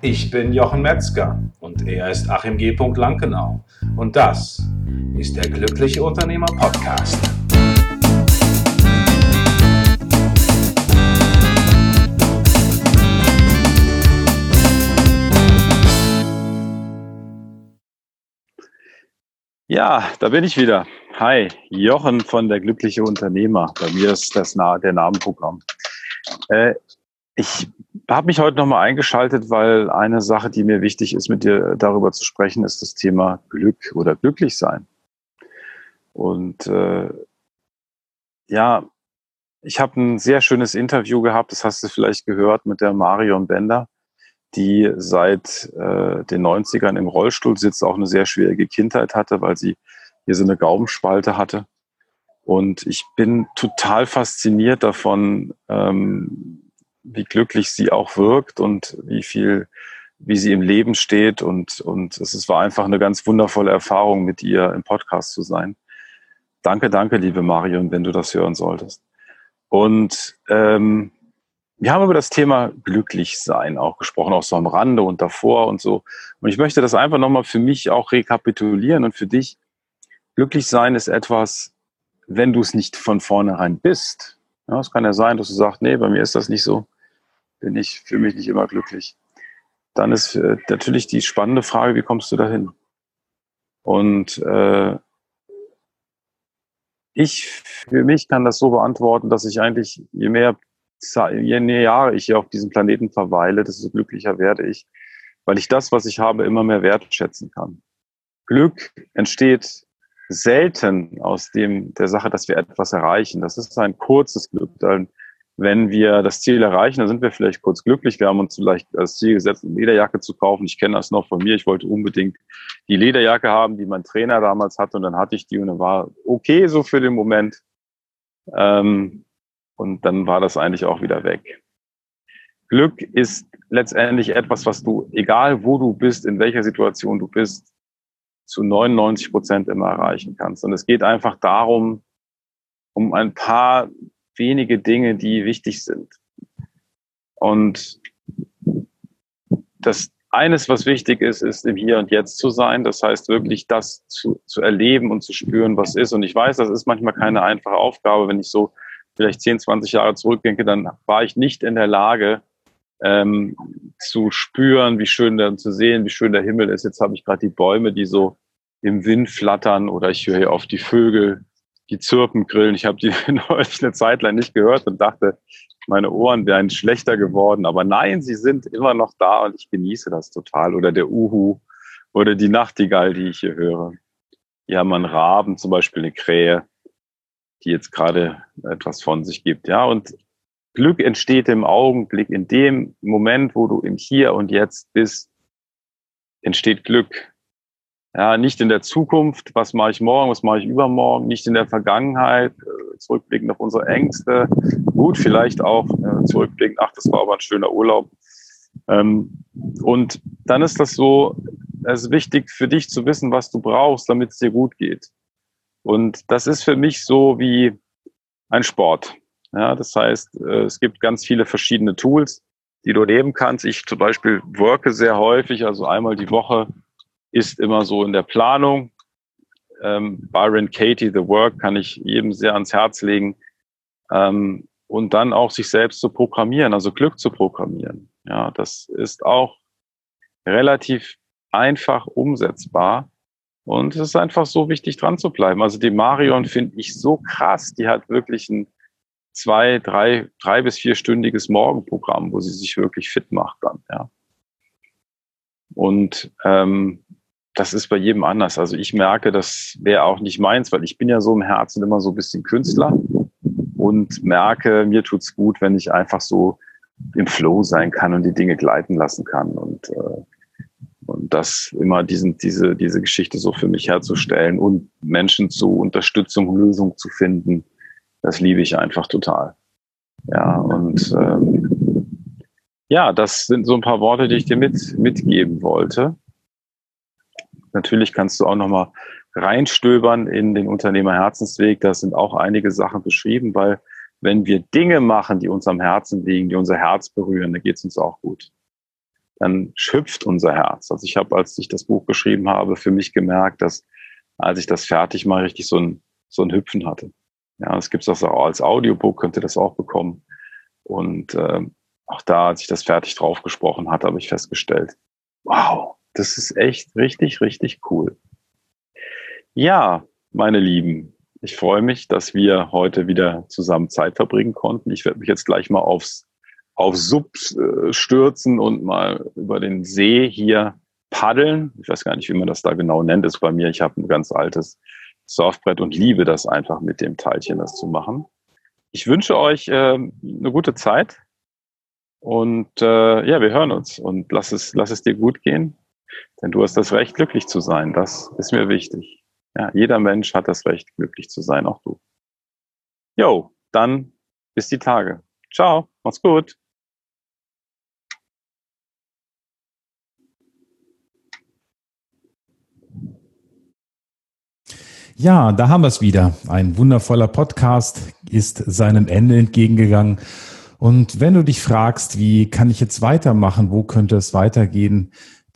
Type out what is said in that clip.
Ich bin Jochen Metzger und er ist Achim G. Lankenau. Und das ist der Glückliche Unternehmer Podcast. Ja, da bin ich wieder. Hi, Jochen von der Glückliche Unternehmer. Bei mir ist das der Namenprogramm. Äh, ich habe mich heute nochmal eingeschaltet, weil eine Sache, die mir wichtig ist, mit dir darüber zu sprechen, ist das Thema Glück oder glücklich sein. Und äh, ja, ich habe ein sehr schönes Interview gehabt, das hast du vielleicht gehört, mit der Marion Bender, die seit äh, den 90ern im Rollstuhl sitzt, auch eine sehr schwierige Kindheit hatte, weil sie hier so eine Gaumenspalte hatte. Und ich bin total fasziniert davon, ähm, wie glücklich sie auch wirkt und wie viel, wie sie im Leben steht. Und, und es war einfach eine ganz wundervolle Erfahrung, mit ihr im Podcast zu sein. Danke, danke, liebe Marion, wenn du das hören solltest. Und ähm, wir haben über das Thema Glücklichsein auch gesprochen, auch so am Rande und davor und so. Und ich möchte das einfach nochmal für mich auch rekapitulieren und für dich. Glücklichsein ist etwas, wenn du es nicht von vornherein bist. Ja, es kann ja sein, dass du sagst, nee, bei mir ist das nicht so bin ich für mich nicht immer glücklich. Dann ist äh, natürlich die spannende Frage, wie kommst du dahin? Und äh, ich für mich kann das so beantworten, dass ich eigentlich, je mehr, je mehr Jahre ich hier auf diesem Planeten verweile, desto glücklicher werde ich, weil ich das, was ich habe, immer mehr wertschätzen kann. Glück entsteht selten aus dem, der Sache, dass wir etwas erreichen. Das ist ein kurzes Glück, ein wenn wir das Ziel erreichen, dann sind wir vielleicht kurz glücklich. Wir haben uns vielleicht als Ziel gesetzt, eine Lederjacke zu kaufen. Ich kenne das noch von mir. Ich wollte unbedingt die Lederjacke haben, die mein Trainer damals hatte. Und dann hatte ich die und dann war okay so für den Moment. Ähm, und dann war das eigentlich auch wieder weg. Glück ist letztendlich etwas, was du, egal wo du bist, in welcher Situation du bist, zu 99 Prozent immer erreichen kannst. Und es geht einfach darum, um ein paar wenige Dinge, die wichtig sind. Und das eines, was wichtig ist, ist im Hier und Jetzt zu sein. Das heißt wirklich das zu, zu erleben und zu spüren, was ist. Und ich weiß, das ist manchmal keine einfache Aufgabe. Wenn ich so vielleicht 10, 20 Jahre zurückdenke, dann war ich nicht in der Lage, ähm, zu spüren, wie schön der, zu sehen, wie schön der Himmel ist. Jetzt habe ich gerade die Bäume, die so im Wind flattern oder ich höre hier auf die Vögel, die Zirpen grillen. Ich habe die neulich eine Zeit lang nicht gehört und dachte, meine Ohren wären schlechter geworden. Aber nein, sie sind immer noch da und ich genieße das total. Oder der Uhu oder die Nachtigall, die ich hier höre. Hier haben wir einen Raben, zum Beispiel eine Krähe, die jetzt gerade etwas von sich gibt. Ja, und Glück entsteht im Augenblick, in dem Moment, wo du im Hier und Jetzt bist, entsteht Glück. Ja, nicht in der Zukunft, was mache ich morgen, was mache ich übermorgen, nicht in der Vergangenheit, äh, zurückblickend auf unsere Ängste. Gut, vielleicht auch äh, zurückblickend, ach, das war aber ein schöner Urlaub. Ähm, und dann ist das so, es ist wichtig für dich zu wissen, was du brauchst, damit es dir gut geht. Und das ist für mich so wie ein Sport. Ja, das heißt, äh, es gibt ganz viele verschiedene Tools, die du nehmen kannst. Ich zum Beispiel worke sehr häufig, also einmal die Woche ist immer so in der Planung. Ähm, Byron Katie, The Work, kann ich jedem sehr ans Herz legen. Ähm, und dann auch sich selbst zu programmieren, also Glück zu programmieren. Ja, das ist auch relativ einfach umsetzbar. Und es ist einfach so wichtig, dran zu bleiben. Also die Marion finde ich so krass. Die hat wirklich ein zwei, drei, drei bis vierstündiges Morgenprogramm, wo sie sich wirklich fit macht dann, ja. Und ähm, das ist bei jedem anders. Also ich merke, das wäre auch nicht meins, weil ich bin ja so im Herzen immer so ein bisschen Künstler und merke, mir tut's gut, wenn ich einfach so im Flow sein kann und die Dinge gleiten lassen kann und äh, und das immer diesen, diese, diese Geschichte so für mich herzustellen und Menschen zu Unterstützung, Lösung zu finden, das liebe ich einfach total. Ja, und ähm, ja, das sind so ein paar Worte, die ich dir mit, mitgeben wollte. Natürlich kannst du auch nochmal reinstöbern in den Unternehmerherzensweg. Da sind auch einige Sachen beschrieben, weil wenn wir Dinge machen, die uns am Herzen liegen, die unser Herz berühren, dann geht es uns auch gut. dann schüpft unser Herz. Also ich habe, als ich das Buch geschrieben habe, für mich gemerkt, dass als ich das fertig mal richtig so ein, so ein Hüpfen hatte. Ja, es gibt das auch als Audiobook, könnt ihr das auch bekommen. Und äh, auch da, als ich das fertig drauf gesprochen hatte, habe ich festgestellt, wow, das ist echt richtig, richtig cool. Ja, meine Lieben, ich freue mich, dass wir heute wieder zusammen Zeit verbringen konnten. Ich werde mich jetzt gleich mal aufs, auf Sub äh, stürzen und mal über den See hier paddeln. Ich weiß gar nicht, wie man das da genau nennt. Das ist bei mir. Ich habe ein ganz altes Surfbrett und liebe das einfach mit dem Teilchen, das zu machen. Ich wünsche euch äh, eine gute Zeit und äh, ja, wir hören uns und lass es, lass es dir gut gehen, denn du hast das Recht, glücklich zu sein. Das ist mir wichtig. Ja, jeder Mensch hat das Recht, glücklich zu sein, auch du. Jo, dann bis die Tage. Ciao, mach's gut. Ja, da haben wir es wieder. Ein wundervoller Podcast ist seinem Ende entgegengegangen. Und wenn du dich fragst, wie kann ich jetzt weitermachen, wo könnte es weitergehen,